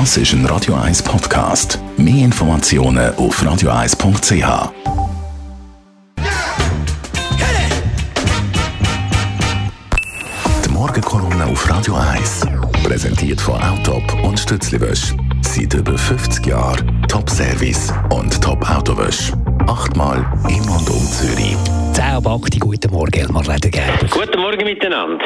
Das ist ein Radio 1 Podcast. Mehr Informationen auf radio1.ch. Die Morgenkolumne auf Radio 1 präsentiert von Autop und Stützliwösch. Seit über 50 Jahren Top-Service und Top-Autowösch. Achtmal in und um Zürich. Ciao, Bakti, guten Morgen, Elmar Ledergerber. Guten Morgen miteinander.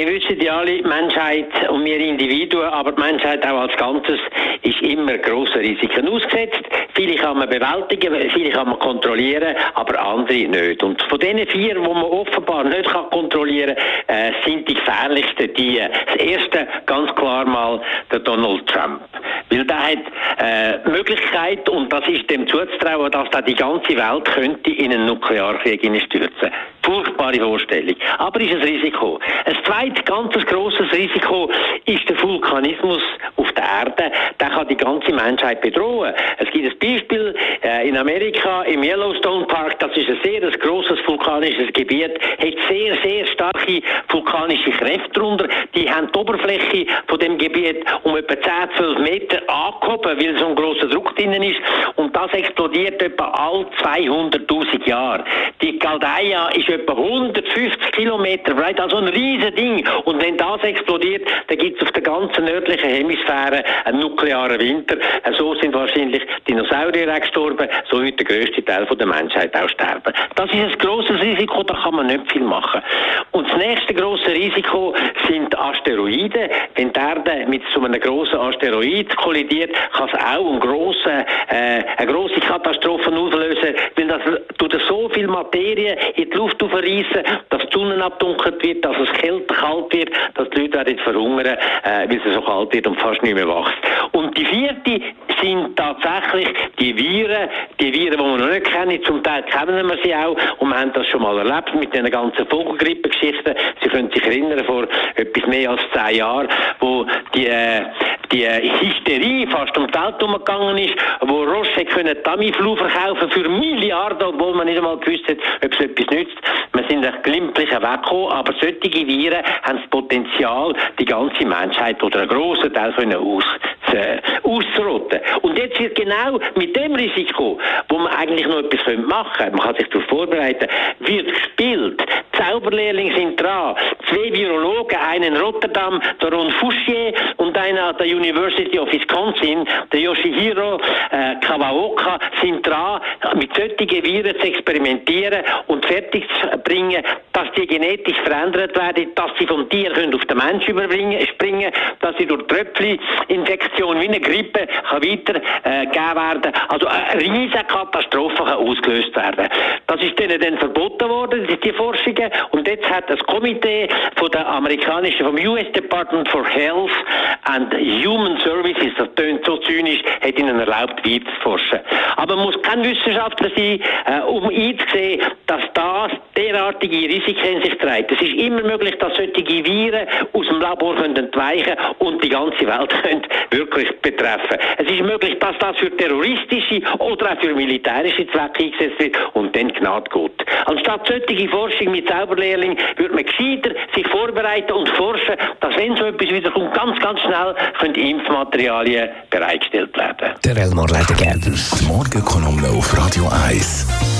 Wir wissen ja alle, Menschheit und wir Individuen, aber die Menschheit auch als Ganzes ist immer grossen Risiken ausgesetzt. Viele kann man bewältigen, viele kann man kontrollieren, aber andere nicht. Und von diesen vier, die man offenbar nicht kontrollieren kann, äh, sind die gefährlichsten die. Das erste ganz klar mal der Donald Trump. Weil der hat äh, Möglichkeit, und das ist dem zuzutrauen, dass da die ganze Welt könnte in einen Nuklearkrieg stürzen furchtbare Vorstellung. Aber ist ein Risiko. Ein zweites ganz grosses Risiko ist der Vulkanismus auf der Erde. Der kann die ganze Menschheit bedrohen. Es gibt ein Beispiel äh, in Amerika im Yellowstone Park. Das ist ein sehr ein grosses vulkanisches Gebiet. Hat sehr, sehr starke vulkanische Kräfte darunter. Die haben die Oberfläche von dem Gebiet um etwa 10, 12 Meter angehoben, weil so ein grosser Druck drinnen ist. Und das explodiert etwa all 200.000 Jahre. Die Caldeia ist etwa 150 Kilometer breit, also ein riesen Ding. Und wenn das explodiert, dann gibt es auf der ganzen nördlichen Hemisphäre einen nuklearen Winter. So sind wahrscheinlich Dinosaurier gestorben, so wird der grösste Teil der Menschheit auch sterben. Das ist ein grosses Risiko, da kann man nicht viel machen. Und das nächste grosse Risiko sind Asteroiden. Wenn die Erde mit so einem grossen Asteroid kollidiert, kann es auch eine grosse, äh, eine grosse Katastrophe auslösen, weil das tut so viel Materie in die Luft aufreißen, dass die Sonne abdunkelt wird, dass es kälter, kalt wird, dass die Leute werden verhungern, äh, weil es so kalt wird und fast nicht mehr wächst. Und die vierte sind tatsächlich die Viren, die Viren, die wir noch nicht kennen. Zum Teil kennen wir sie auch und wir haben das schon mal erlebt mit den ganzen Vogelgrippengeschichten. Sie können sich erinnern, vor etwas mehr als zehn Jahren, wo die, äh, die Hysterie fast um die Welt umgegangen ist, wo Roche können Tamiflu verkaufen für Milliarden, obwohl man nicht einmal gewusst hat, ob es etwas nützt. Wir sind ein glimpflicher weggekommen, aber solche Viren haben das Potenzial, die ganze Menschheit oder einen grossen Teil können aus, äh, auszurotten. Und jetzt wird genau mit dem Risiko, wo man eigentlich noch etwas machen können, man kann sich darauf vorbereiten, wird gespielt. Zauberlehrlinge sind dran. Zwei Virologen, einen in Rotterdam, der Ron Fouchier und einer an der University of Wisconsin, der Yoshihiro äh, Kawaoka, sind dran, mit solchen Viren zu experimentieren und fertig zu bringen, dass die genetisch verändert werden, dass sie vom Tier können auf den Mensch überspringen, springen, dass sie durch Tröpfcheninfektion wie eine Grippe kann weiter äh, werden. Also eine riesige Katastrophe kann ausgelöst werden. Das ist denen dann verboten worden, die Forschungen. Und jetzt hat das Komitee von der amerikanischen, vom US Department for Health and Human Services, das tönt so zynisch, hat ihnen erlaubt, weiter zu forschen. Aber man muss kein Wissenschaftler sein, äh, um einzusehen, dass das derartige Risiken in sich trägt. Es ist immer möglich, dass solche Viren aus dem Labor können entweichen und die ganze Welt können wirklich betreffen. Es ist möglich, dass das für terroristische oder auch für militärische Zwecke eingesetzt wird und dann Gnade geht. Anstatt solche Forschung mit Zauberlehrling würde man gescheiter sich vorbereiten und forschen, dass wenn so etwas wiederkommt, ganz, ganz schnell können Impfmaterialien bereitgestellt werden. Der Elmar Ledergerber. Die Morgenkolumne auf Radio 1.